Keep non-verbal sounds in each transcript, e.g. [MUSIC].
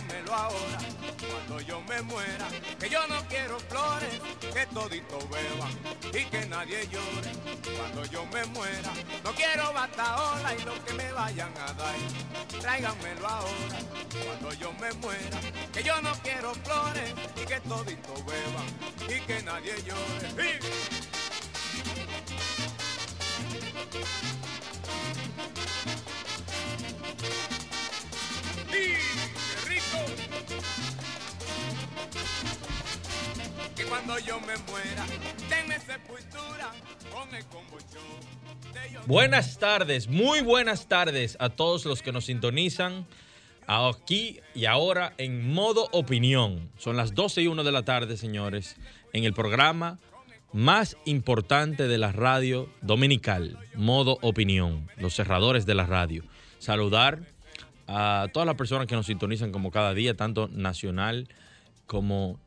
Tráiganmelo ahora. Cuando yo me muera, que yo no quiero flores, que todito beban y que nadie llore. Cuando yo me muera, no quiero bataola y lo que me vayan a dar, tráiganmelo ahora. Cuando yo me muera, que yo no quiero flores y que todito beban y que nadie llore. Buenas tardes, muy buenas tardes a todos los que nos sintonizan aquí y ahora en modo opinión. Son las 12 y 1 de la tarde, señores, en el programa más importante de la radio dominical, modo opinión, los cerradores de la radio. Saludar a todas las personas que nos sintonizan como cada día, tanto nacional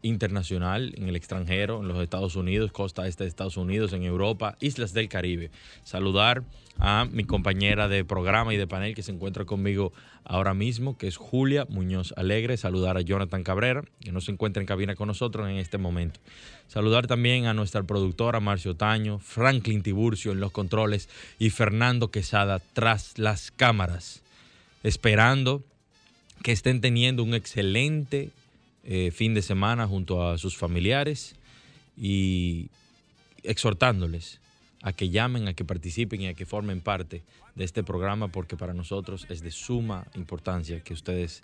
internacional, en el extranjero, en los Estados Unidos, costa este de Estados Unidos, en Europa, islas del Caribe. Saludar a mi compañera de programa y de panel que se encuentra conmigo ahora mismo, que es Julia Muñoz Alegre. Saludar a Jonathan Cabrera, que no se encuentra en cabina con nosotros en este momento. Saludar también a nuestra productora Marcio Taño, Franklin Tiburcio en los controles y Fernando Quesada tras las cámaras, esperando que estén teniendo un excelente eh, fin de semana junto a sus familiares y exhortándoles a que llamen, a que participen y a que formen parte de este programa porque para nosotros es de suma importancia que ustedes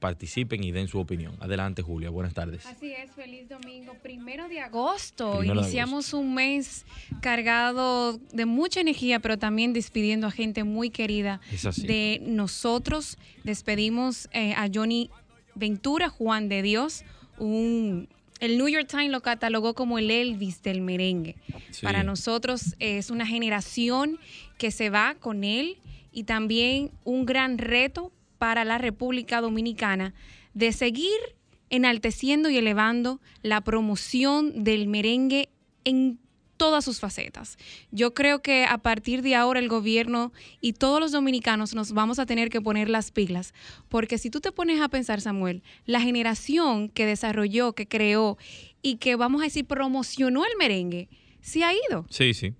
participen y den su opinión. Adelante, Julia. Buenas tardes. Así es, feliz domingo. Primero de agosto. Primero de Iniciamos un mes cargado de mucha energía, pero también despidiendo a gente muy querida Es así. de nosotros. Despedimos eh, a Johnny Ventura, Juan de Dios, un... El New York Times lo catalogó como el Elvis del merengue. Sí. Para nosotros es una generación que se va con él y también un gran reto para la República Dominicana de seguir enalteciendo y elevando la promoción del merengue en todas sus facetas. Yo creo que a partir de ahora el gobierno y todos los dominicanos nos vamos a tener que poner las pilas, porque si tú te pones a pensar, Samuel, la generación que desarrolló, que creó y que vamos a decir promocionó el merengue, se ha ido. Sí, sí.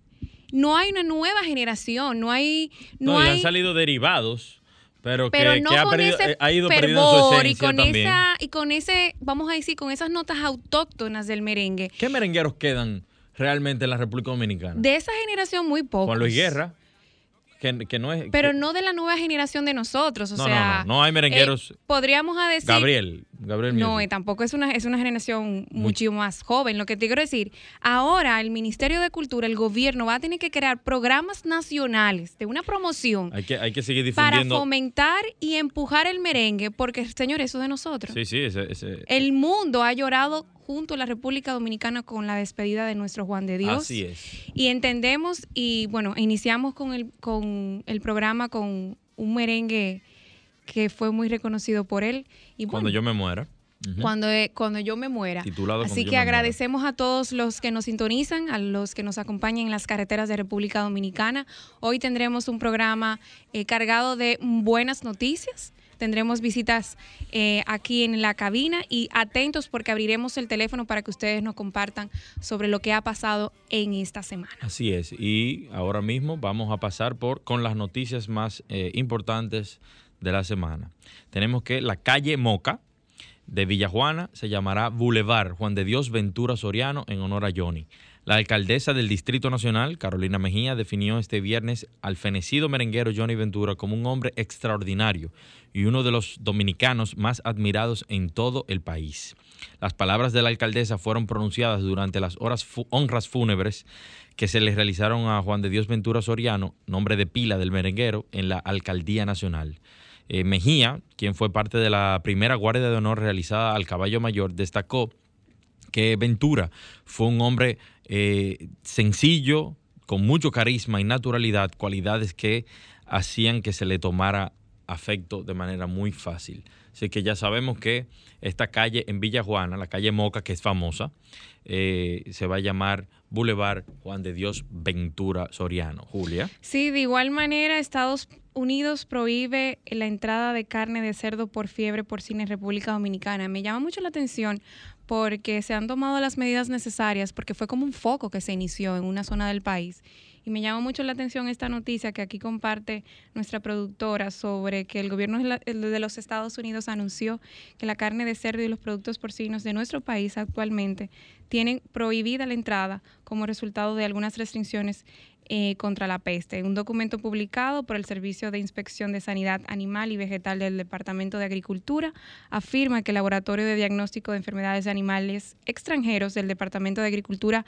No hay una nueva generación, no hay no, No, y hay han salido derivados, pero, pero que, no que ha, con perdido- ese ha ido perdiendo su fervor y con también. esa y con ese vamos a decir con esas notas autóctonas del merengue ¿Qué merengueros quedan realmente en la República Dominicana? de esa generación muy pocos Juan Luis Guerra, que, que no es... pero que- no de la nueva generación de nosotros o No, no, sea no, no hay merengueros. eh, podríamos decir Gabriel, Gabriel no, y tampoco es una, es una generación mucho más joven. Lo que te quiero decir, ahora el Ministerio de Cultura, el gobierno va a tener que crear programas nacionales de una promoción Hay que, hay que seguir para difundiendo... fomentar y empujar el merengue, porque, señores, eso es de nosotros. Sí, sí, ese, ese- El mundo ha llorado junto a la República Dominicana con la despedida de nuestro Juan de Dios. así es. Y entendemos, y bueno, iniciamos con el, con el programa con un merengue que fue muy reconocido por él. Y Cuando bueno, yo me muera. Cuando, eh, cuando yo me muera. Así que muera. agradecemos a todos los que nos sintonizan, a los que nos acompañan en las carreteras de República Dominicana. Hoy tendremos un programa eh, cargado de buenas noticias. Tendremos visitas eh, aquí en la cabina y atentos porque abriremos el teléfono para que ustedes nos compartan sobre lo que ha pasado en esta semana. Así es. Y ahora mismo vamos a pasar por con las noticias más eh, importantes de la semana. Tenemos que la calle Moca de Villajuana se llamará Boulevard Juan de Dios Ventura Soriano en honor a Johnny. La alcaldesa del Distrito Nacional, Carolina Mejía, definió este viernes al fenecido merenguero Johnny Ventura como un hombre extraordinario y uno de los dominicanos más admirados en todo el país. Las palabras de la alcaldesa fueron pronunciadas durante las horas honras fúnebres que se le realizaron a Juan de Dios Ventura Soriano, nombre de pila del merenguero, en la Alcaldía Nacional. Eh, Mejía, quien fue parte de la primera guardia de honor realizada al caballo mayor, destacó que Ventura fue un hombre eh, sencillo, con mucho carisma y naturalidad, cualidades que hacían que se le tomara afecto de manera muy fácil. Así que ya sabemos que esta calle en Villa Juana, la calle Moca, que es famosa, eh, se va a llamar Boulevard Juan de Dios Ventura Soriano. Julia. Sí, de igual manera, Estados Unidos prohíbe la entrada de carne de cerdo por fiebre porcina en República Dominicana. Me llama mucho la atención porque se han tomado las medidas necesarias, porque fue como un foco que se inició en una zona del país. Y me llama mucho la atención esta noticia que aquí comparte nuestra productora sobre que el gobierno de los Estados Unidos anunció que la carne de cerdo y los productos porcinos de nuestro país actualmente tienen prohibida la entrada como resultado de algunas restricciones eh, contra la peste. Un documento publicado por el Servicio de Inspección de Sanidad Animal y Vegetal del Departamento de Agricultura afirma que el Laboratorio de Diagnóstico de Enfermedades de Animales Extranjeros del Departamento de Agricultura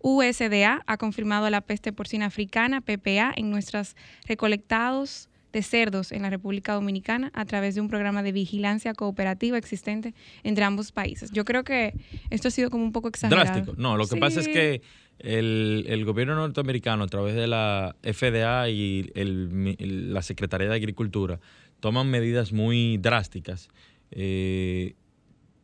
USDA ha confirmado la peste porcina africana, PPA, en nuestros recolectados de cerdos en la República Dominicana a través de un programa de vigilancia cooperativa existente entre ambos países. Yo creo que esto ha sido como un poco exagerado. Drástico. No, lo que pasa es que el, gobierno norteamericano a través de la FDA y la Secretaría de Agricultura toman medidas muy drásticas eh,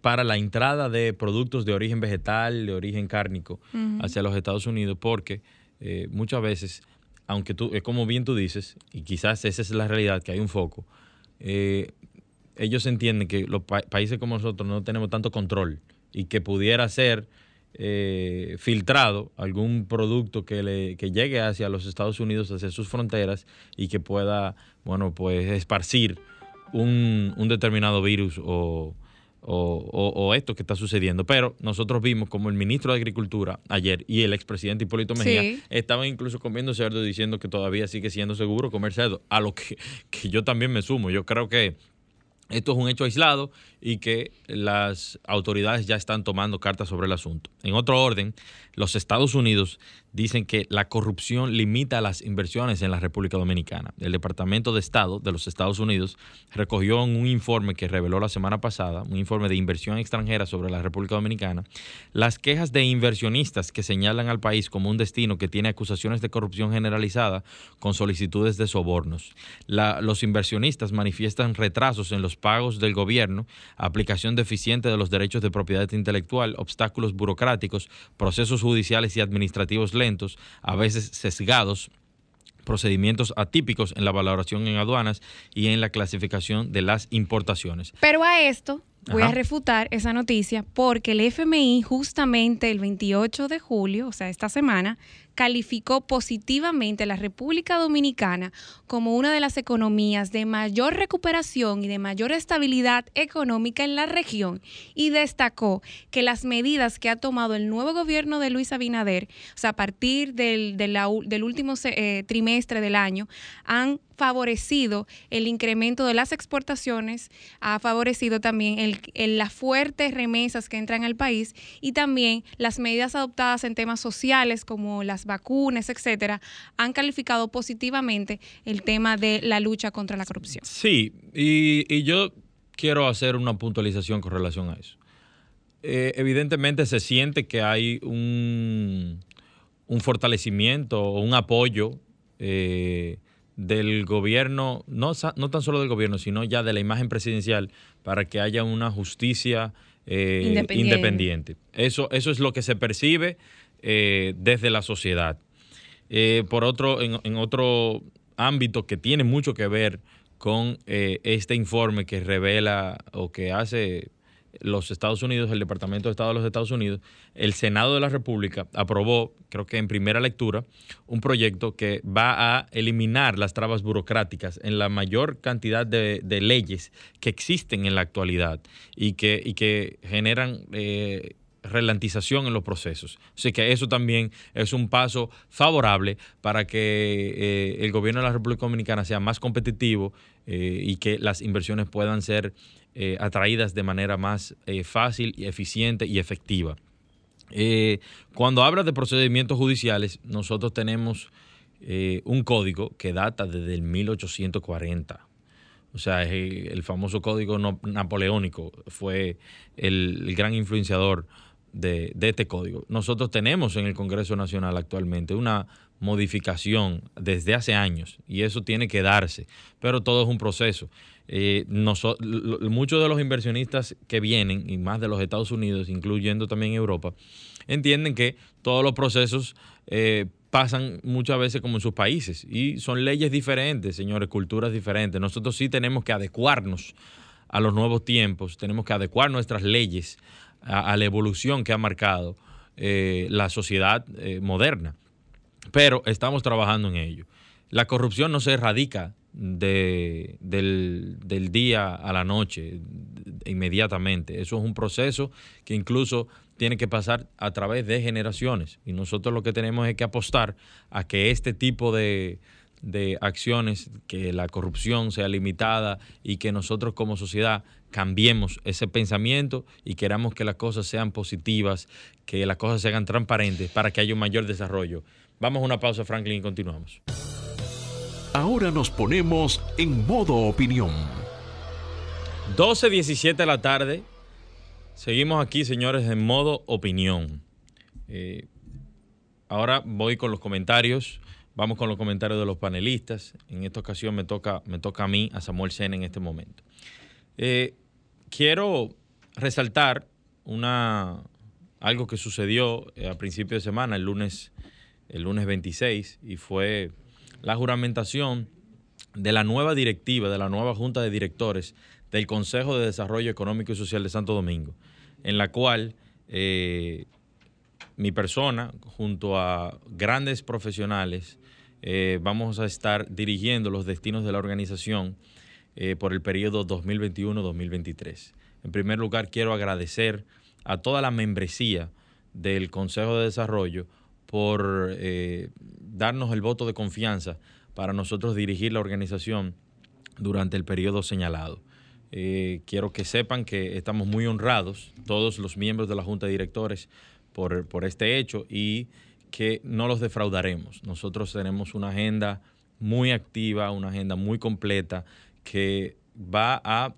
para la entrada de productos de origen vegetal, de origen cárnico hacia los Estados Unidos, porque eh, muchas veces, aunque tú, es como bien tú dices, y quizás esa es la realidad, que hay un foco, eh, ellos entienden que los países como nosotros no tenemos tanto control y que pudiera ser eh, filtrado algún producto que, le, que llegue hacia los Estados Unidos, hacia sus fronteras y que pueda, bueno, pues esparcir un, un determinado virus o o, esto que está sucediendo. Pero nosotros vimos como el ministro de Agricultura ayer y el expresidente Hipólito Mejía estaban incluso comiendo cerdo diciendo que todavía sigue siendo seguro comer cerdo, a lo que, que yo también me sumo. Yo creo que esto es un hecho aislado y que las autoridades ya están tomando cartas sobre el asunto. En otro orden, los Estados Unidos dicen que la corrupción limita las inversiones en la República Dominicana. El Departamento de Estado de los Estados Unidos recogió en un informe que reveló la semana pasada, un informe de inversión extranjera sobre la República Dominicana, las quejas de inversionistas que señalan al país como un destino que tiene acusaciones de corrupción generalizada con solicitudes de sobornos. los inversionistas manifiestan retrasos en los pagos del gobierno, aplicación deficiente de los derechos de propiedad intelectual, obstáculos burocráticos, procesos judiciales y administrativos lentos, a veces sesgados procedimientos atípicos en la valoración en aduanas y en la clasificación de las importaciones. Pero a esto voy a refutar esa noticia porque el FMI justamente el 28 de julio, o sea, esta semana, calificó positivamente a la República Dominicana como una de las economías de mayor recuperación y de mayor estabilidad económica en la región y destacó que las medidas que ha tomado el nuevo gobierno de Luis Abinader, o sea, a partir del, del último eh, trimestre del año, han favorecido el incremento de las exportaciones, ha favorecido también el, las fuertes remesas que entran al país y también las medidas adoptadas en temas sociales como las vacunas, etcétera, han calificado positivamente el tema de la lucha contra la corrupción. Sí, y, yo quiero hacer una puntualización con relación a eso. Eh, evidentemente se siente que hay un, un fortalecimiento o un apoyo eh, del gobierno, no, no tan solo del gobierno, sino ya de la imagen presidencial para que haya una justicia eh, independiente. Eso, eso es lo que se percibe eh, desde la sociedad. Eh, por otro, en, otro ámbito que tiene mucho que ver con este informe que revela o que hace los Estados Unidos, el Departamento de Estado de los Estados Unidos, el Senado de la República aprobó, creo que en primera lectura, un proyecto que va a eliminar las trabas burocráticas en la mayor cantidad de, leyes que existen en la actualidad y que, y que generan... Eh, relantización en los procesos. Así que eso también es un paso favorable para que eh, el gobierno de la República Dominicana sea más competitivo eh, y que las inversiones puedan ser eh, atraídas de manera más fácil y eficiente y efectiva. cuando habla de procedimientos judiciales, nosotros tenemos un código que data desde el 1840. O sea, es el, famoso código napoleónico, fue el gran influenciador de, este código. Nosotros tenemos en el Congreso Nacional actualmente una modificación desde hace años y eso tiene que darse, pero todo es un proceso. Eh, muchos de los inversionistas que vienen, y más de los Estados Unidos, incluyendo también Europa, entienden que todos los procesos eh, pasan muchas veces como en sus países y son leyes diferentes, señores, culturas diferentes. Nosotros sí tenemos que adecuarnos a los nuevos tiempos, tenemos que adecuar nuestras leyes a, la evolución que ha marcado eh, la sociedad eh, moderna. Pero estamos trabajando en ello. La corrupción no se erradica del, día a la noche inmediatamente. Eso es un proceso que incluso tiene que pasar a través de generaciones. Y nosotros lo que tenemos es que apostar a que este tipo de, de acciones, que la corrupción sea limitada y que nosotros como sociedad cambiemos ese pensamiento y queramos que las cosas sean positivas, que las cosas se hagan transparentes para que haya un mayor desarrollo. Vamos a una pausa, Franklin, y continuamos. Ahora nos ponemos en modo opinión. 12.17 de la tarde. Seguimos aquí, señores, en modo opinión. Eh, ahora voy con los comentarios. Vamos con los comentarios de los panelistas. En esta ocasión me toca, me toca a mí, a Samuel Sena en este momento. Eh, quiero resaltar una, algo que sucedió eh, a principio de semana, el lunes, el lunes 26, y fue la juramentación de la nueva directiva, de la nueva Junta de Directores del Consejo de Desarrollo Económico y Social de Santo Domingo, en la cual eh, mi persona, junto a grandes profesionales, eh, vamos a estar dirigiendo los destinos de la organización eh, por el periodo 2021-2023. En primer lugar, quiero agradecer a toda la membresía del Consejo de Desarrollo por eh, darnos el voto de confianza para nosotros dirigir la organización durante el periodo señalado. quiero que sepan que estamos muy honrados, todos los miembros de la Junta de Directores, por, por este hecho y que no los defraudaremos. Nosotros tenemos una agenda muy activa, una agenda muy completa que va a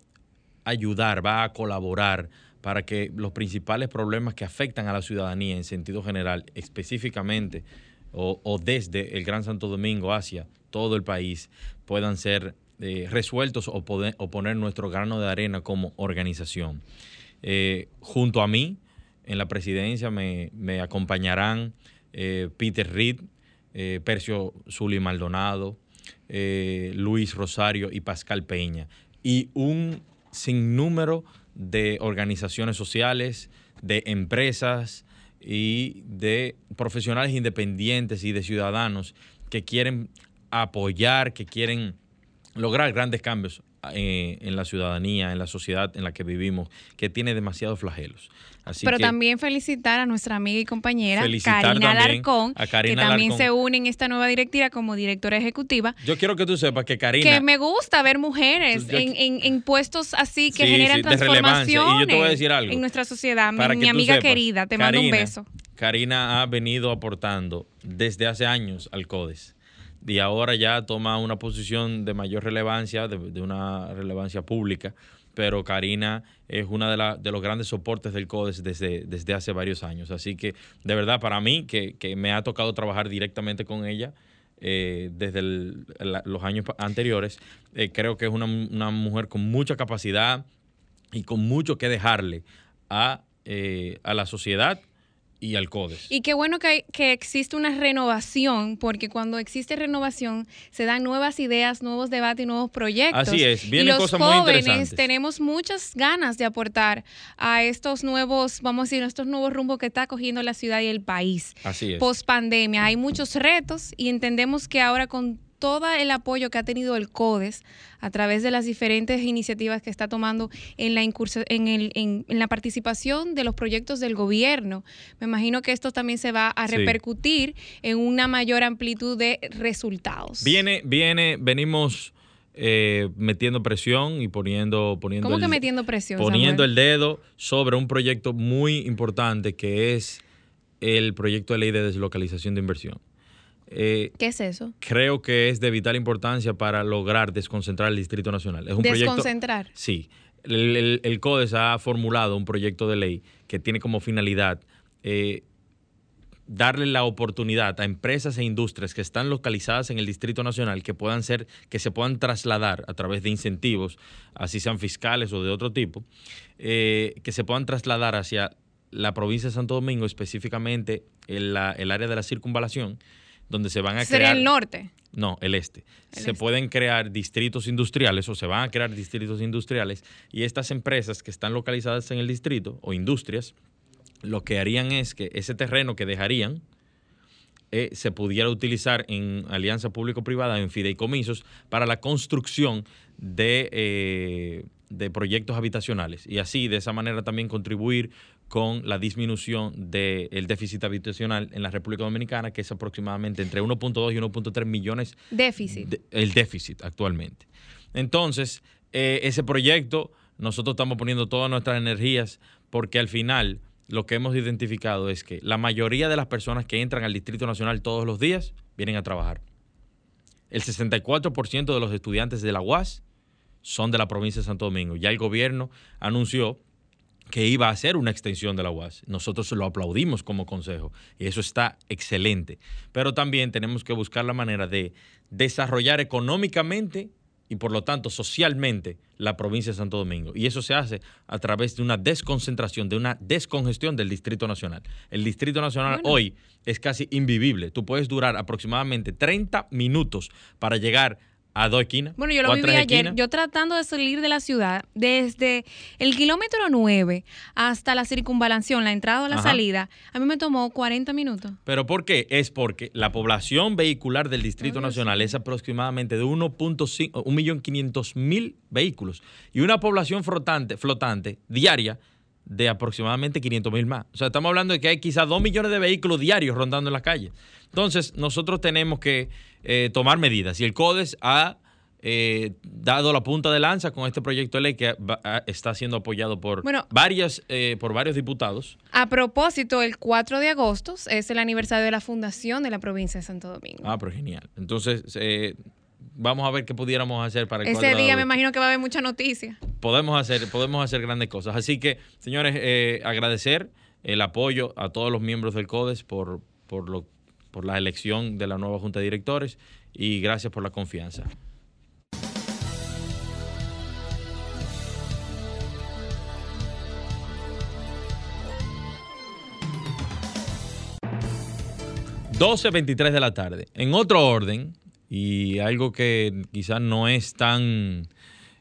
ayudar, va a colaborar para que los principales problemas que afectan a la ciudadanía en sentido general, específicamente o, desde el Gran Santo Domingo hacia todo el país, puedan ser eh, resueltos o, poner nuestro grano de arena como organización. Eh, junto a mí, en la presidencia, me acompañarán eh, Peter Reed, eh, Percio Zuli Maldonado, eh, Luis Rosario y Pascal Peña. Y un sinnúmero de organizaciones sociales, de empresas y de profesionales independientes y de ciudadanos que quieren apoyar, que quieren lograr grandes cambios en la ciudadanía, en la sociedad en la que vivimos, que tiene demasiados flagelos. Pero también felicitar a nuestra amiga y compañera Karina Alarcón, que también se une en esta nueva directiva como directora ejecutiva. Yo quiero que tú sepas que Karina... Que me gusta ver mujeres en, puestos así que generan transformación en nuestra sociedad. Mi, amiga querida, te mando un beso. Karina ha venido aportando desde hace años al CODES y ahora ya toma una posición de mayor relevancia, de una relevancia pública pero Karina es una de, de los grandes soportes del CODES desde, desde hace varios años. Así que de verdad para mí, que, me ha tocado trabajar directamente con ella, eh, desde los años anteriores, eh, creo que es una, una, mujer con mucha capacidad y con mucho que dejarle a, eh, a la sociedad y al CODES. Y qué bueno que, que existe una renovación, porque cuando existe renovación se dan nuevas ideas, nuevos debates y nuevos proyectos. Así es, vienen y los jóvenes tenemos muchas ganas de aportar a estos nuevos, vamos a decir, estos nuevos rumbos que está cogiendo la ciudad y el país. Así es. Post pandemia, hay muchos retos y entendemos que ahora con todo el apoyo que ha tenido el CODES a través de las diferentes iniciativas que está tomando en la, en, el, en, la participación de los proyectos del gobierno. Me imagino que esto también se va a repercutir en una mayor amplitud de resultados. Viene, viene, venimos eh, metiendo presión y poniendo... poniendo ¿Cómo que metiendo presión? Poniendo el dedo sobre un proyecto muy importante que es el proyecto de ley de deslocalización de inversión. Eh, ¿Qué es eso? Creo que es de vital importancia para lograr desconcentrar el Distrito Nacional. Es un ¿Desconcentrar? sí. El, CODES ha formulado un proyecto de ley que tiene como finalidad eh, darle la oportunidad a empresas e industrias que están localizadas en el Distrito Nacional que puedan ser, que se puedan trasladar a través de incentivos, así sean fiscales o de otro tipo, eh, que se puedan trasladar hacia la provincia de Santo Domingo, específicamente el área de la circunvalación, donde se van a ¿Sería el norte? No, el este. se este. pueden crear distritos industriales o se van a crear distritos industriales y estas empresas que están localizadas en el distrito o industrias, lo que harían es que ese terreno que dejarían eh, se pudiera utilizar en alianza público-privada, en fideicomisos, para la construcción de, eh, de proyectos habitacionales y así de esa manera también contribuir con la disminución del déficit habitacional en la República Dominicana, que es aproximadamente entre 1.2 y 1.3 millones. Déficit. el déficit actualmente. Entonces, eh, ese proyecto, nosotros estamos poniendo todas nuestras energías porque al final lo que hemos identificado es que la mayoría de las personas que entran al Distrito Nacional todos los días vienen a trabajar. El 64% de los estudiantes de la UAS son de la provincia de Santo Domingo. Ya el gobierno anunció que iba a ser una extensión de la UAS. Nosotros lo aplaudimos como consejo y eso está excelente. Pero también tenemos que buscar la manera de desarrollar económicamente y por lo tanto socialmente la provincia de Santo Domingo. Y eso se hace a través de una desconcentración, de una descongestión del Distrito Nacional. El Distrito Nacional hoy es casi invivible. Tú puedes durar aproximadamente 30 minutos para llegar a dos esquinas. Bueno, yo lo viví ayer. Yo tratando de salir de la ciudad, desde el kilómetro 9 hasta la circunvalación, la entrada o la salida, a mí me tomó 40 minutos. ¿Pero por qué? Es porque la población vehicular del Distrito Nacional es aproximadamente de 1.5, 1.500.000 vehículos y una población flotante, flotante diaria de aproximadamente 500 mil más. O sea, estamos hablando de que hay quizás 2 millones de vehículos diarios rondando en las calles. Entonces, nosotros tenemos que eh, tomar medidas. Y el CODES ha eh, dado la punta de lanza con este proyecto de ley que está siendo apoyado por, varias, eh, por varios diputados. A propósito, el 4 de agosto es el aniversario de la fundación de la provincia de Santo Domingo. Ah, pero genial. Entonces, vamos a ver qué pudiéramos hacer para el Ese día me imagino que va a haber mucha noticia. Podemos hacer, podemos hacer grandes cosas. Así que, señores, agradecer el apoyo a todos los miembros del CODES por, por lo por la elección de la nueva Junta de Directores y gracias por la confianza. ...12.23 de la tarde. En otro orden, y algo que quizás no es tan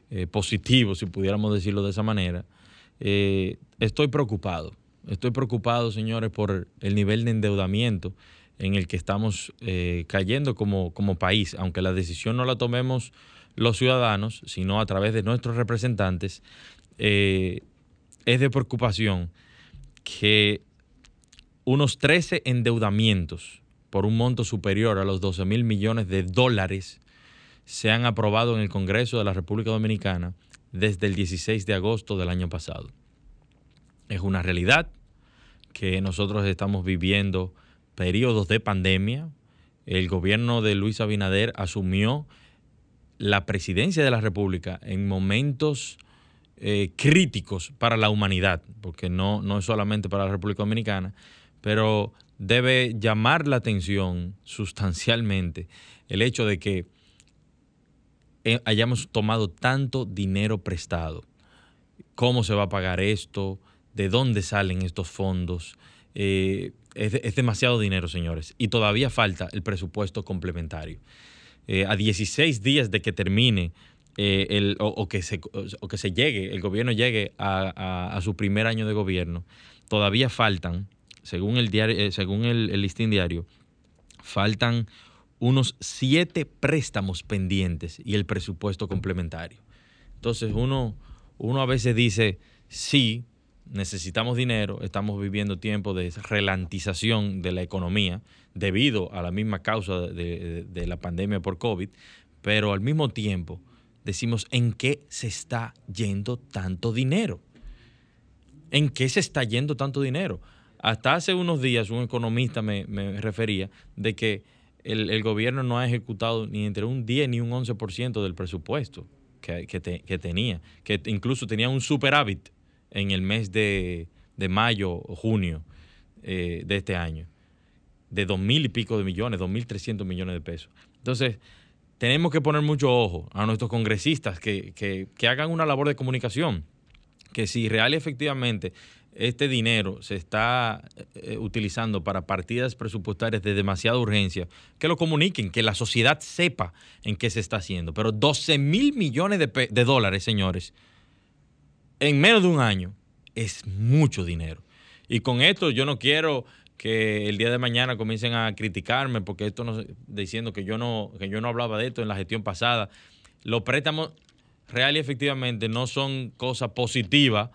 eh, positivo, si pudiéramos decirlo de esa manera, eh, estoy preocupado. Estoy preocupado, señores, por el nivel de endeudamiento en el que estamos eh, cayendo como, como país, aunque la decisión no la tomemos los ciudadanos, sino a través de nuestros representantes, es de preocupación que unos 13 endeudamientos por un monto superior a los 12 mil millones de dólares se han aprobado en el Congreso de la República Dominicana desde el 16 de agosto del año pasado. Es una realidad que nosotros estamos viviendo periodos de pandemia, el gobierno de Luis Abinader asumió la presidencia de la República en momentos eh, críticos para la humanidad, porque no, no es solamente para la República Dominicana, pero debe llamar la atención sustancialmente el hecho de que eh, hayamos tomado tanto dinero prestado. ¿Cómo se va a pagar esto? ¿De dónde salen estos fondos? Eh, es, demasiado dinero, señores, y todavía falta el presupuesto complementario. Eh, a 16 días de que termine el, o, que se, que se llegue, el gobierno llegue a, su primer año de gobierno, todavía faltan, según el, diario, según el, listín diario, faltan unos siete préstamos pendientes y el presupuesto complementario. Entonces uno, uno a veces dice, sí, necesitamos dinero, estamos viviendo tiempos de relantización de la economía debido a la misma causa de, de la pandemia por COVID, pero al mismo tiempo decimos, ¿en qué se está yendo tanto dinero? ¿En qué se está yendo tanto dinero? Hasta hace unos días un economista me, refería de que el, gobierno no ha ejecutado ni entre un 10 ni un 11% del presupuesto que, que, tenía, que incluso tenía un superávit en el mes de, mayo o junio eh, de este año, de dos mil y pico de millones, dos mil trescientos millones de pesos. Entonces, tenemos que poner mucho ojo a nuestros congresistas que, que hagan una labor de comunicación que si real y efectivamente este dinero se está eh, utilizando para partidas presupuestarias de demasiada urgencia, que lo comuniquen, que la sociedad sepa en qué se está haciendo. Pero 12 mil millones de, dólares, señores, en menos de un año, es mucho dinero. Y con esto yo no quiero que el día de mañana comiencen a criticarme porque esto no diciendo que yo no que yo no hablaba de esto en la gestión pasada. Los préstamos real y efectivamente no son cosas positivas eh,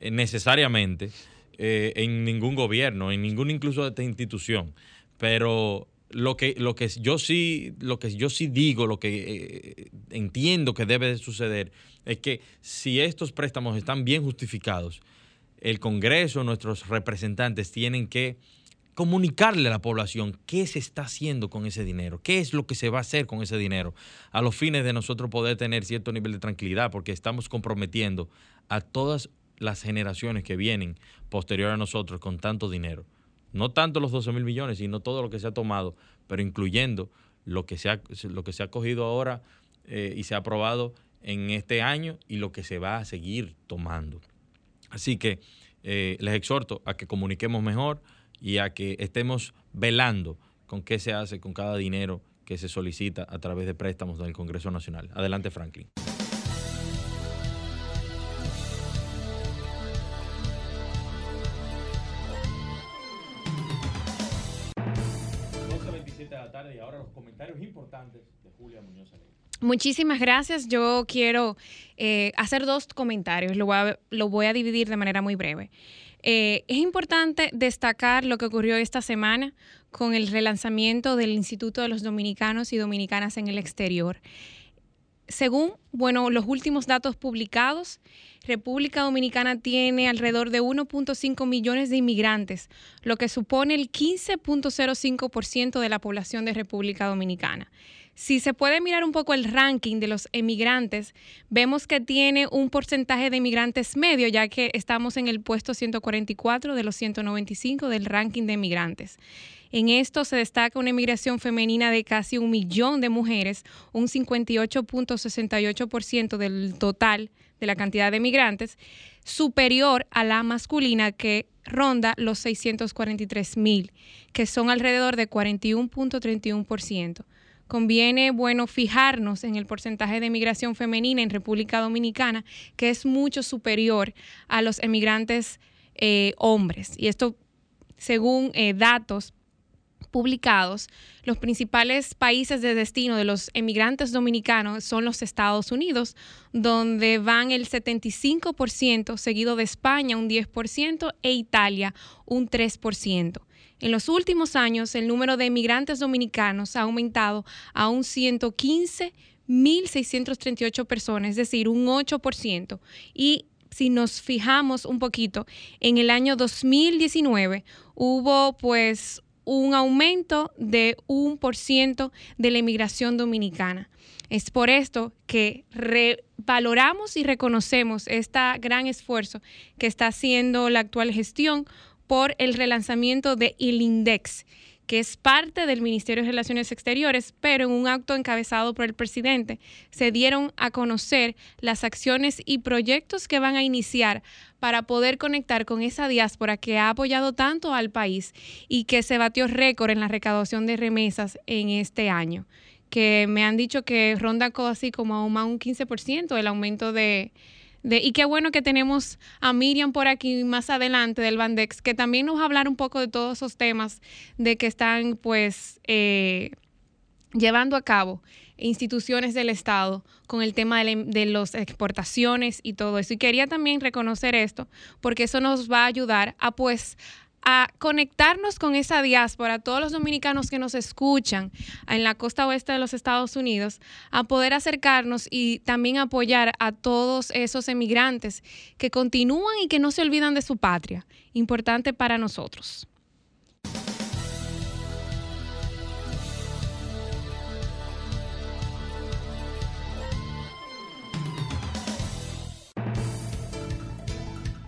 necesariamente eh, en ningún gobierno, en ninguna incluso de esta institución. Pero lo que, lo que yo sí, lo que yo sí digo, lo que eh, entiendo que debe de suceder, es que si estos préstamos están bien justificados, el Congreso, nuestros representantes tienen que comunicarle a la población qué se está haciendo con ese dinero, qué es lo que se va a hacer con ese dinero, a los fines de nosotros poder tener cierto nivel de tranquilidad, porque estamos comprometiendo a todas las generaciones que vienen posterior a nosotros con tanto dinero. No tanto los 12 mil millones, sino todo lo que se ha tomado, pero incluyendo lo que se ha, lo que se ha cogido ahora eh, y se ha aprobado en este año y lo que se va a seguir tomando. Así que eh, les exhorto a que comuniquemos mejor, y a que estemos velando con qué se hace con cada dinero que se solicita a través de préstamos del Congreso Nacional. Adelante, Franklin. Muchísimas gracias. Yo quiero eh, hacer dos comentarios. Lo voy, a, dividir de manera muy breve. Eh, es importante destacar lo que ocurrió esta semana con el relanzamiento del Instituto de los Dominicanos y Dominicanas en el Exterior. Según bueno, los últimos datos publicados, República Dominicana tiene alrededor de 1.5 millones de inmigrantes, lo que supone el 15.05% de la población de República Dominicana. Si se puede mirar un poco el ranking de los emigrantes, vemos que tiene un porcentaje de emigrantes medio, ya que estamos en el puesto 144 de los 195 del ranking de emigrantes. En esto se destaca una emigración femenina de casi un millón de mujeres, un 58.68% del total de la cantidad de emigrantes, superior a la masculina que ronda los 643 mil, que son alrededor de 41.31% conviene, bueno, fijarnos en el porcentaje de emigración femenina en República Dominicana, que es mucho superior a los emigrantes eh, hombres. Y esto, según eh, datos publicados, los principales países de destino de los emigrantes dominicanos son los Estados Unidos, donde van el 75%, seguido de España un 10% e Italia un 3%. En los últimos años, el número de emigrantes dominicanos ha aumentado a un 115.638 personas, es decir, un 8%. Y si nos fijamos un poquito, en el año 2019 hubo pues un aumento de un por ciento de la inmigración dominicana. Es por esto que valoramos y reconocemos este gran esfuerzo que está haciendo la actual gestión por el relanzamiento de el INDEX, que es parte del Ministerio de Relaciones Exteriores, pero en un acto encabezado por el presidente se dieron a conocer las acciones y proyectos que van a iniciar para poder conectar con esa diáspora que ha apoyado tanto al país y que se batió récord en la recaudación de remesas en este año, que me han dicho que ronda así como a un 15% el aumento de, y qué bueno que tenemos a Miriam por aquí más adelante del Bandex, que también nos va a hablar un poco de todos esos temas de que están pues eh, llevando a cabo instituciones del Estado con el tema de, de las exportaciones y todo eso. Y quería también reconocer esto porque eso nos va a ayudar a pues a conectarnos con esa diáspora, todos los dominicanos que nos escuchan en la costa oeste de los Estados Unidos, a poder acercarnos y también apoyar a todos esos emigrantes que continúan y que no se olvidan de su patria. Importante para nosotros.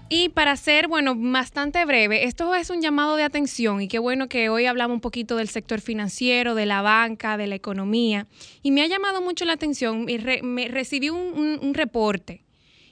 Y para ser, bueno, bastante breve, esto es un llamado de atención y qué bueno que hoy hablamos un poquito del sector financiero, de la banca, de la economía. Y me ha llamado mucho la atención, y me recibí un, un reporte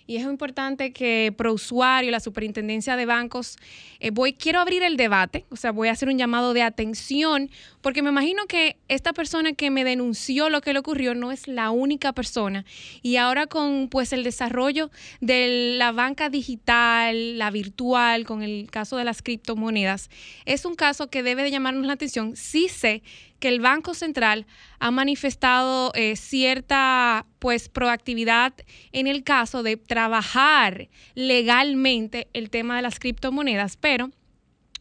y es importante que ProUsuario, la Superintendencia de Bancos, eh, voy, quiero abrir el debate, o sea, voy a hacer un llamado de atención, porque me imagino que esta persona que me denunció lo que le ocurrió no es la única persona. Y ahora con pues el desarrollo de la banca digital, la virtual, con el caso de las criptomonedas, es un caso que debe de llamarnos la atención. Sí sé que el Banco Central ha manifestado eh, cierta pues proactividad en el caso de trabajar legalmente el tema de las criptomonedas, pero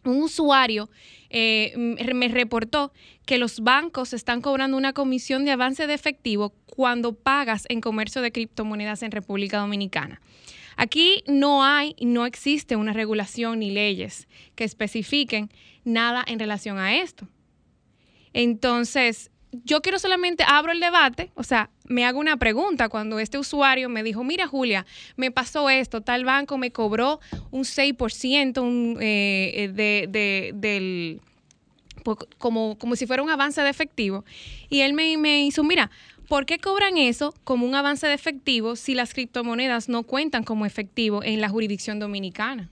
un usuario eh, me reportó que los bancos están cobrando una comisión de avance de efectivo cuando pagas en comercio de criptomonedas en República Dominicana. Aquí no hay, no existe una regulación ni leyes que especifiquen nada en relación a esto. Entonces, yo quiero solamente abro el debate, o sea, me hago una pregunta cuando este usuario me dijo, mira Julia, me pasó esto, tal banco me cobró un 6% un, eh, de, del, como, como si fuera un avance de efectivo. Y él me, me hizo, mira, ¿por qué cobran eso como un avance de efectivo si las criptomonedas no cuentan como efectivo en la jurisdicción dominicana?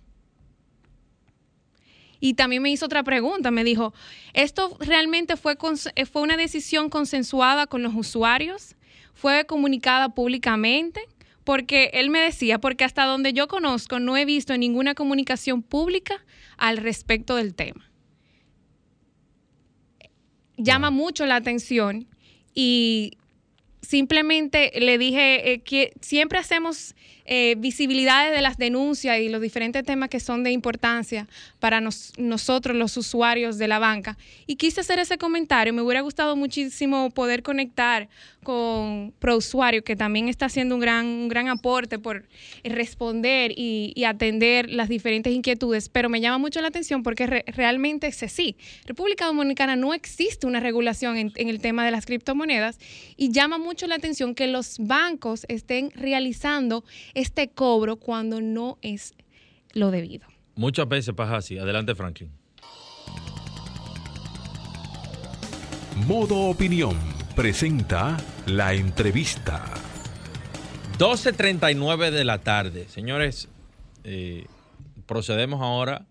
Y también me hizo otra pregunta, me dijo, ¿esto realmente fue, eh, fue una decisión consensuada con los usuarios? ¿Fue comunicada públicamente? Porque él me decía, porque hasta donde yo conozco no he visto ninguna comunicación pública al respecto del tema. Llama mucho la atención y simplemente le dije eh, que siempre hacemos eh, visibilidades de las denuncias y los diferentes temas que son de importancia para nosotros, los usuarios de la banca. Y quise hacer ese comentario. Me hubiera gustado muchísimo poder conectar con ProUsuario, que también está haciendo un gran, un gran aporte por responder y, atender las diferentes inquietudes. Pero me llama mucho la atención porque realmente es así. República Dominicana no existe una regulación en, en el tema de las criptomonedas y llama mucho la atención que los bancos estén realizando este cobro cuando no es lo debido. Muchas veces pasa así. Adelante, Franklin. Modo Opinión presenta la entrevista. 12.39 de la tarde. Señores, eh, procedemos ahora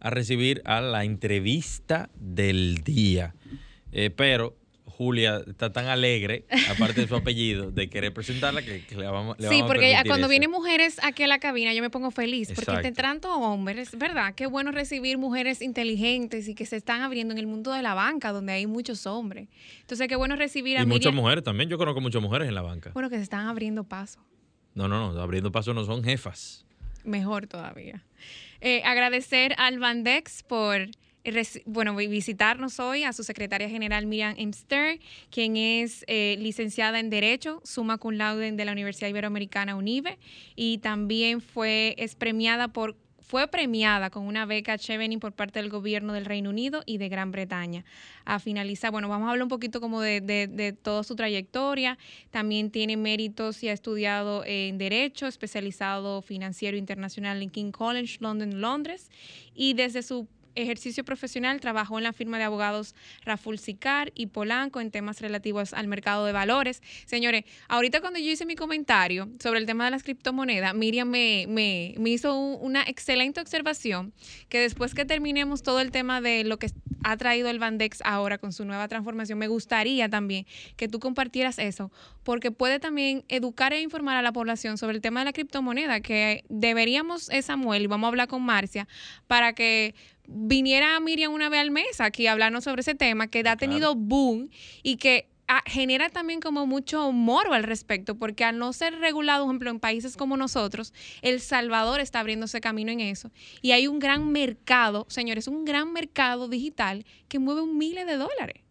a recibir a la entrevista del día. Eh, pero Julia está tan alegre, aparte de su apellido, de querer presentarla que, le vamos, le Sí, porque cuando vienen mujeres aquí a la cabina yo me pongo feliz, porque te tanto hombres, ¿verdad? Qué bueno recibir mujeres inteligentes y que se están abriendo en el mundo de la banca, donde hay muchos hombres. Entonces, qué bueno recibir a Y muchas mujeres también, yo conozco muchas mujeres en la banca. Bueno, que se están abriendo paso. No, no, no, abriendo paso no son jefas. Mejor todavía. Eh, agradecer al Bandex por bueno, visitarnos hoy a su secretaria general Miriam Emster, quien es eh, licenciada en Derecho, suma cum laude de la Universidad Iberoamericana UNIBE y también fue es premiada por fue premiada con una beca Chevening por parte del gobierno del Reino Unido y de Gran Bretaña. A finalizar, bueno, vamos a hablar un poquito como de, de, toda su trayectoria. También tiene méritos y ha estudiado en Derecho, especializado financiero internacional en King College, London, Londres. Y desde su ejercicio profesional trabajó en la firma de abogados Raful Sicar y Polanco en temas relativos al mercado de valores. Señores, ahorita cuando yo hice mi comentario sobre el tema de las criptomonedas, Miriam me, me, me hizo una excelente observación que después que terminemos todo el tema de lo que ha traído el Bandex ahora con su nueva transformación, me gustaría también que tú compartieras eso, porque puede también educar e informar a la población sobre el tema de la criptomoneda, que deberíamos, es Samuel, y vamos a hablar con Marcia, para que viniera Miriam una vez al mes aquí a hablarnos sobre ese tema, que ha tenido boom y que ah, genera también como mucho morbo al respecto, porque al no ser regulado, por ejemplo, en países como nosotros, El Salvador está abriéndose camino en eso. Y hay un gran mercado, señores, un gran mercado digital que mueve un miles de dólares.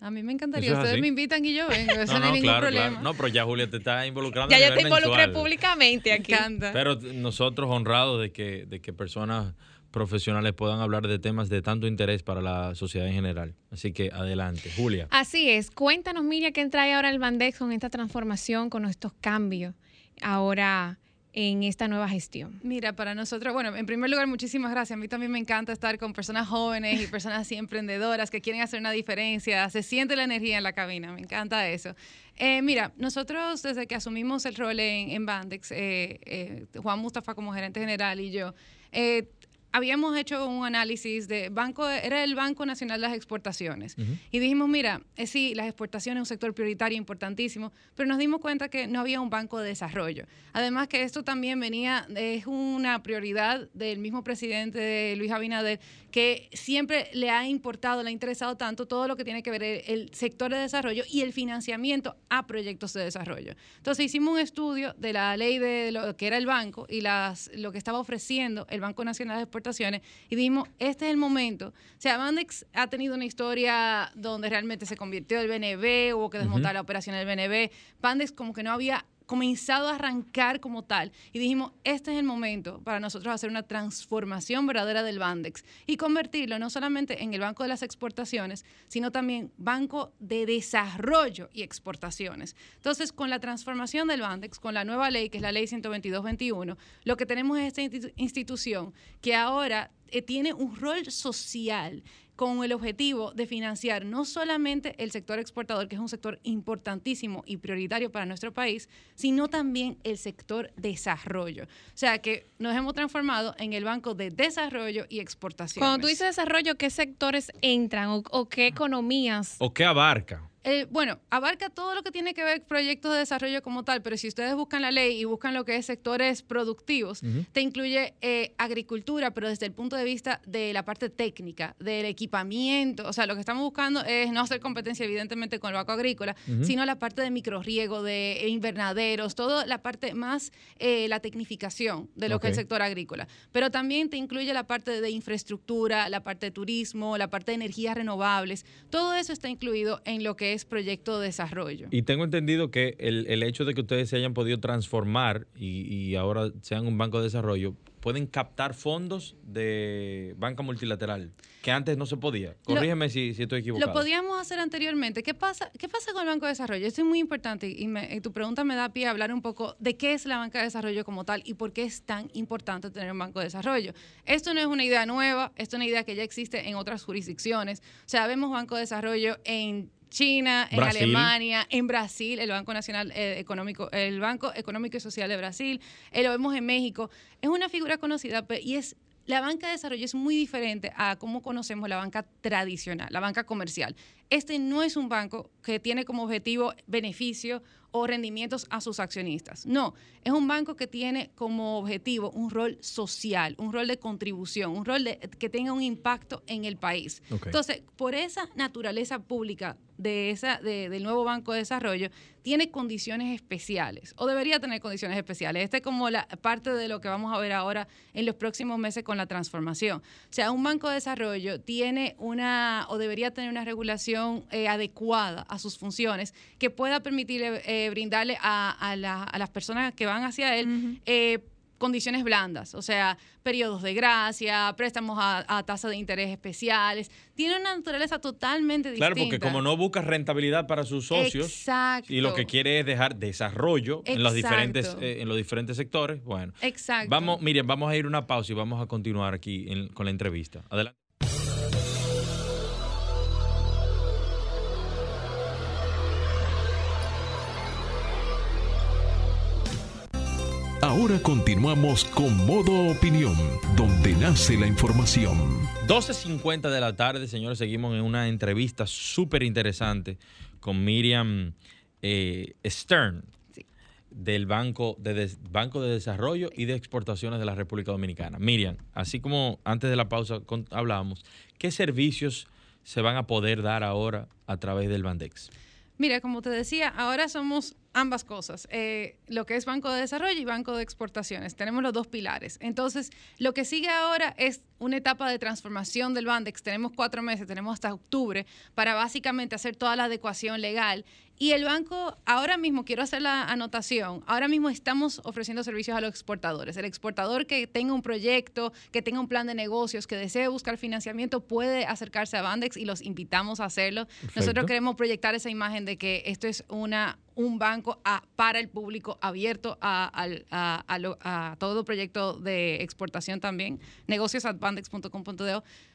A mí me encantaría. Es Ustedes así. me invitan y yo vengo. Eso [LAUGHS] No, no, hay ningún claro, problema. claro. No, pero ya Julia te está involucrando. Ya a yo nivel te involucré mensual. públicamente Me aquí. encanta. Pero nosotros honrados de que, de que personas profesionales puedan hablar de temas de tanto interés para la sociedad en general. Así que adelante, Julia. Así es. Cuéntanos, Miriam, qué trae ahora el Bandex con esta transformación, con estos cambios ahora en esta nueva gestión. Mira, para nosotros, bueno, en primer lugar, muchísimas gracias. A mí también me encanta estar con personas jóvenes y personas así emprendedoras que quieren hacer una diferencia. Se siente la energía en la cabina, me encanta eso. Eh, mira, nosotros desde que asumimos el rol en, en Bandex, eh, eh, Juan Mustafa como gerente general y yo, eh, habíamos hecho un análisis de banco, era el Banco Nacional de las Exportaciones. Y dijimos, mira, eh, sí, las exportaciones es un sector prioritario importantísimo, pero nos dimos cuenta que no había un banco de desarrollo. Además que esto también venía, es una prioridad del mismo presidente de Luis Abinader, que siempre le ha importado, le ha interesado tanto todo lo que tiene que ver el, el sector de desarrollo y el financiamiento a proyectos de desarrollo. Entonces hicimos un estudio de la ley de lo que era el banco y las, lo que estaba ofreciendo el Banco Nacional de Exportaciones y dijimos, este es el momento. O sea, Bandex ha tenido una historia donde realmente se convirtió el BNB, hubo que desmontar la operación del BNB. Bandex como que no había comenzado a arrancar como tal y dijimos, este es el momento para nosotros hacer una transformación verdadera del Bandex y convertirlo no solamente en el banco de las exportaciones, sino también banco de desarrollo y exportaciones. Entonces, con la transformación del Bandex, con la nueva ley, que es la ley 122-21, lo que tenemos es esta institu- institución que ahora eh, tiene un rol social con el objetivo de financiar no solamente el sector exportador, que es un sector importantísimo y prioritario para nuestro país, sino también el sector desarrollo. O sea que nos hemos transformado en el Banco de Desarrollo y Exportación. Cuando tú dices desarrollo, ¿qué sectores entran o, o qué economías? ¿O qué abarca? Eh, bueno, abarca todo lo que tiene que ver proyectos de desarrollo como tal, pero si ustedes buscan la ley y buscan lo que es sectores productivos, te incluye eh, agricultura, pero desde el punto de vista de la parte técnica, del equipamiento. O sea, lo que estamos buscando es no hacer competencia, evidentemente, con el banco agrícola, sino la parte de microriego, de invernaderos, toda la parte más, eh, la tecnificación de lo que es el sector agrícola. Pero también te incluye la parte de infraestructura, la parte de turismo, la parte de energías renovables. Todo eso está incluido en lo que es proyecto de desarrollo. Y tengo entendido que el, el hecho de que ustedes se hayan podido transformar y, y ahora sean un banco de desarrollo, pueden captar fondos de banca multilateral, que antes no se podía. Corrígeme si, si estoy equivocado. Lo podíamos hacer anteriormente. ¿Qué pasa, ¿Qué pasa con el Banco de Desarrollo? Esto es muy importante y, me- y tu pregunta me da pie a hablar un poco de qué es la banca de desarrollo como tal y por qué es tan importante tener un banco de desarrollo. Esto no es una idea nueva, esto es una idea que ya existe en otras jurisdicciones. O sea, vemos banco de desarrollo en China, en Brasil. Alemania, en Brasil, el Banco Nacional eh, Económico, el Banco Económico y Social de Brasil, eh, lo vemos en México. Es una figura conocida y es la banca de desarrollo es muy diferente a cómo conocemos la banca tradicional, la banca comercial. Este no es un banco que tiene como objetivo beneficio o rendimientos a sus accionistas. No, es un banco que tiene como objetivo un rol social, un rol de contribución, un rol de, que tenga un impacto en el país. Entonces, por esa naturaleza pública de esa, de- del nuevo Banco de Desarrollo, tiene condiciones especiales, o debería tener condiciones especiales. Esta es como la parte de lo que vamos a ver ahora en los próximos meses con la transformación. O sea, un Banco de Desarrollo tiene una, o debería tener una regulación eh, adecuada a sus funciones que pueda permitirle eh, brindarle a, a la- a las personas que van hacia él eh, condiciones blandas, o sea, periodos de gracia, préstamos a, a tasa de interés especiales. Tiene una naturaleza totalmente Claro, distinta. porque como no busca rentabilidad para sus socios Exacto. y lo que quiere es dejar desarrollo en los diferentes eh, en los diferentes sectores, bueno. Exacto. Vamos, Miriam, vamos a ir una pausa y vamos a continuar aquí en- con la entrevista. Adelante. Ahora continuamos con Modo Opinión, donde nace la información. 12.50 de la tarde, señores, seguimos en una entrevista súper interesante con Miriam eh, Stern del Banco de, Des- Banco de Desarrollo y de Exportaciones de la República Dominicana. Miriam, así como antes de la pausa con- hablábamos, ¿qué servicios se van a poder dar ahora a través del Bandex? Mira, como te decía, ahora somos ambas cosas, eh, lo que es Banco de Desarrollo y Banco de Exportaciones. Tenemos los dos pilares. Entonces, lo que sigue ahora es una etapa de transformación del Bandex. Tenemos cuatro meses, tenemos hasta octubre para básicamente hacer toda la adecuación legal. Y el banco, ahora mismo, quiero hacer la anotación, ahora mismo estamos ofreciendo servicios a los exportadores. El exportador que tenga un proyecto, que tenga un plan de negocios, que desee buscar financiamiento, puede acercarse a Bandex y los invitamos a hacerlo. Nosotros queremos proyectar esa imagen de que esto es una un banco para el público abierto a, todo proyecto de exportación también, negocios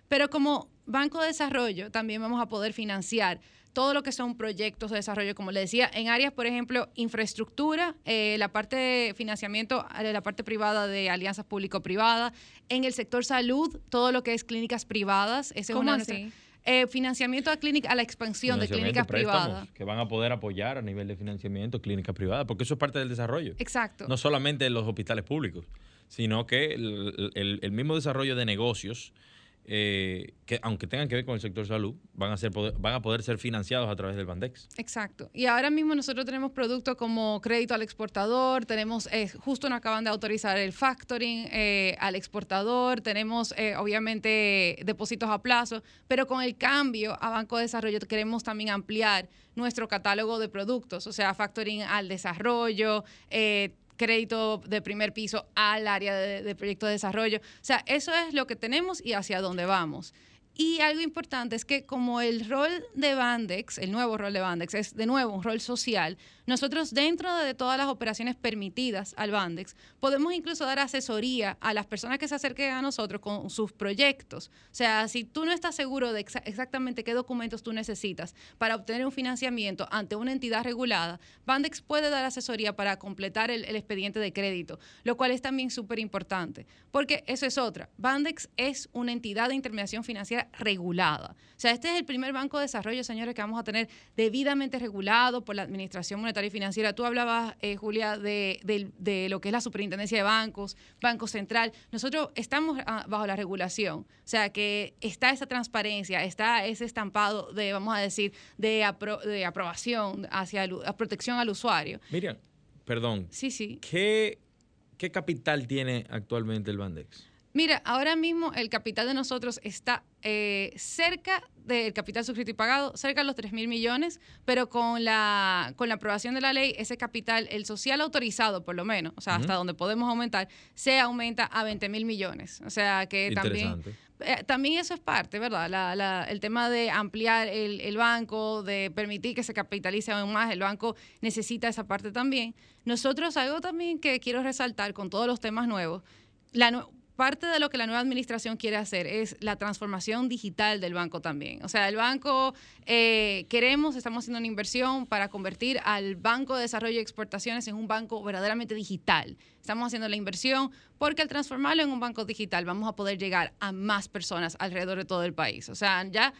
Pero como banco de desarrollo también vamos a poder financiar todo lo que son proyectos de desarrollo, como le decía, en áreas, por ejemplo, infraestructura, eh, la parte de financiamiento de la parte privada de alianzas público-privadas, en el sector salud, todo lo que es clínicas privadas. Ese ¿Cómo así? Eh, financiamiento a, clínica, a la expansión de clínicas privadas. Que van a poder apoyar a nivel de financiamiento clínicas privadas, porque eso es parte del desarrollo. Exacto. No solamente los hospitales públicos, sino que el mismo desarrollo de negocios eh, que aunque tengan que ver con el sector salud, van a, ser, van a poder ser financiados a través del Bandex. Exacto. Y ahora mismo nosotros tenemos productos como crédito al exportador, tenemos, eh, justo nos acaban de autorizar el factoring eh, al exportador, tenemos obviamente depósitos a plazo, pero con el cambio a Banco de Desarrollo queremos también ampliar nuestro catálogo de productos, o sea, factoring al desarrollo, crédito de primer piso al área de, de proyecto de desarrollo. O sea, eso es lo que tenemos y hacia dónde vamos. Y algo importante es que como el rol de Bandex, el nuevo rol de Bandex, es de nuevo un rol social, nosotros dentro de todas las operaciones permitidas al Bandex, podemos incluso dar asesoría a las personas que se acerquen a nosotros con sus proyectos. O sea, si tú no estás seguro de exactamente qué documentos tú necesitas para obtener un financiamiento ante una entidad regulada, Bandex puede dar asesoría para completar el, expediente de crédito, lo cual es también súper importante, porque eso es otra. Bandex es una entidad de intermediación financiera regulada. O sea, este es el primer banco de desarrollo, señores, que vamos a tener debidamente regulado por la Administración y Financiera. Tú hablabas, eh, Julia, de, lo que es la Superintendencia de Bancos, Banco Central. Nosotros estamos ah, bajo la regulación. O sea, que está esa transparencia, está ese estampado de, vamos a decir, de, de aprobación hacia la protección al usuario. Miriam, perdón. Sí, sí. ¿Qué, qué capital tiene actualmente el Bandex? Mira, ahora mismo el capital de nosotros está eh, cerca del capital suscrito y pagado, cerca de los 3 mil millones, pero con la, con la aprobación de la ley, ese capital, el social autorizado por lo menos, o sea, hasta donde podemos aumentar, se aumenta a 20 mil millones. O sea, que también... Eh, también eso es parte, ¿verdad? el tema de ampliar el, el, banco, de permitir que se capitalice aún más, el banco necesita esa parte también. Nosotros, algo también que quiero resaltar con todos los temas nuevos, la, parte de lo que la nueva administración quiere hacer es la transformación digital del banco también. O sea, el banco eh, queremos, estamos haciendo una inversión para convertir al Banco de Desarrollo y Exportaciones en un banco verdaderamente digital. Estamos haciendo la inversión porque al transformarlo en un banco digital vamos a poder llegar a más personas alrededor de todo el país. O sea, ya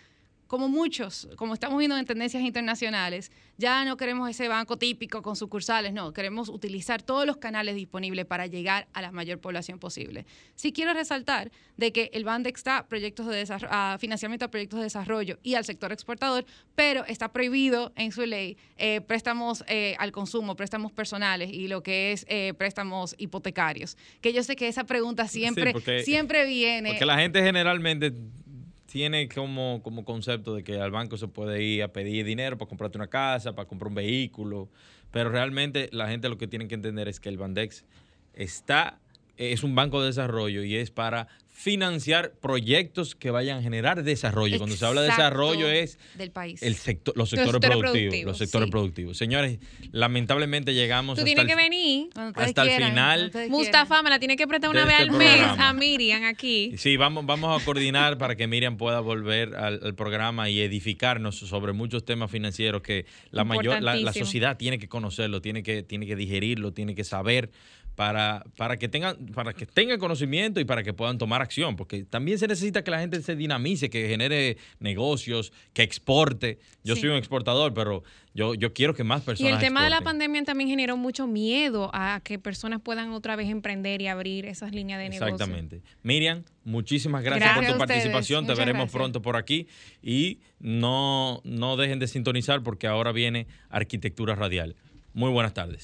como muchos, como estamos viendo en tendencias internacionales, ya no queremos ese banco típico con sucursales, no, queremos utilizar todos los canales disponibles para llegar a la mayor población posible. Sí quiero resaltar de que el Bandex está proyectos de a financiamiento a proyectos de desarrollo y al sector exportador, pero está prohibido en su ley eh, préstamos eh, al consumo, préstamos personales y lo que es eh, préstamos hipotecarios. Que yo sé que esa pregunta siempre, siempre viene. Porque la gente generalmente tiene como, como concepto de que al banco se puede ir a pedir dinero para comprarte una casa, para comprar un vehículo, pero realmente la gente lo que tiene que entender es que el Bandex está, es un banco de desarrollo y es para financiar proyectos que vayan a generar desarrollo. Cuando se habla de desarrollo es del país. El sector, los sectores, productivos, Los sectores productivos. Señores, lamentablemente llegamos Tú tienes que venir hasta el final. Mustafa me la tiene que prestar una vez este al mes a Miriam aquí. Sí, vamos, vamos a coordinar para que Miriam pueda volver al, programa y edificarnos sobre muchos temas financieros que la mayor la, la, sociedad tiene que conocerlo, tiene que, tiene que digerirlo, tiene que saber para, para que tengan, para que tengan conocimiento y para que puedan tomar acción, porque también se necesita que la gente se dinamice, que genere negocios, que exporte. Yo Sí. soy un exportador, pero yo, yo quiero que más Y personas el tema de la pandemia también generó mucho miedo a que personas puedan otra vez emprender y abrir esas líneas de negocio. Exactamente. Miriam, muchísimas gracias, Gracias por tu participación. Te veremos gracias. pronto por aquí. Y no, no dejen de sintonizar porque ahora viene Arquitectura Radial. Muy buenas tardes.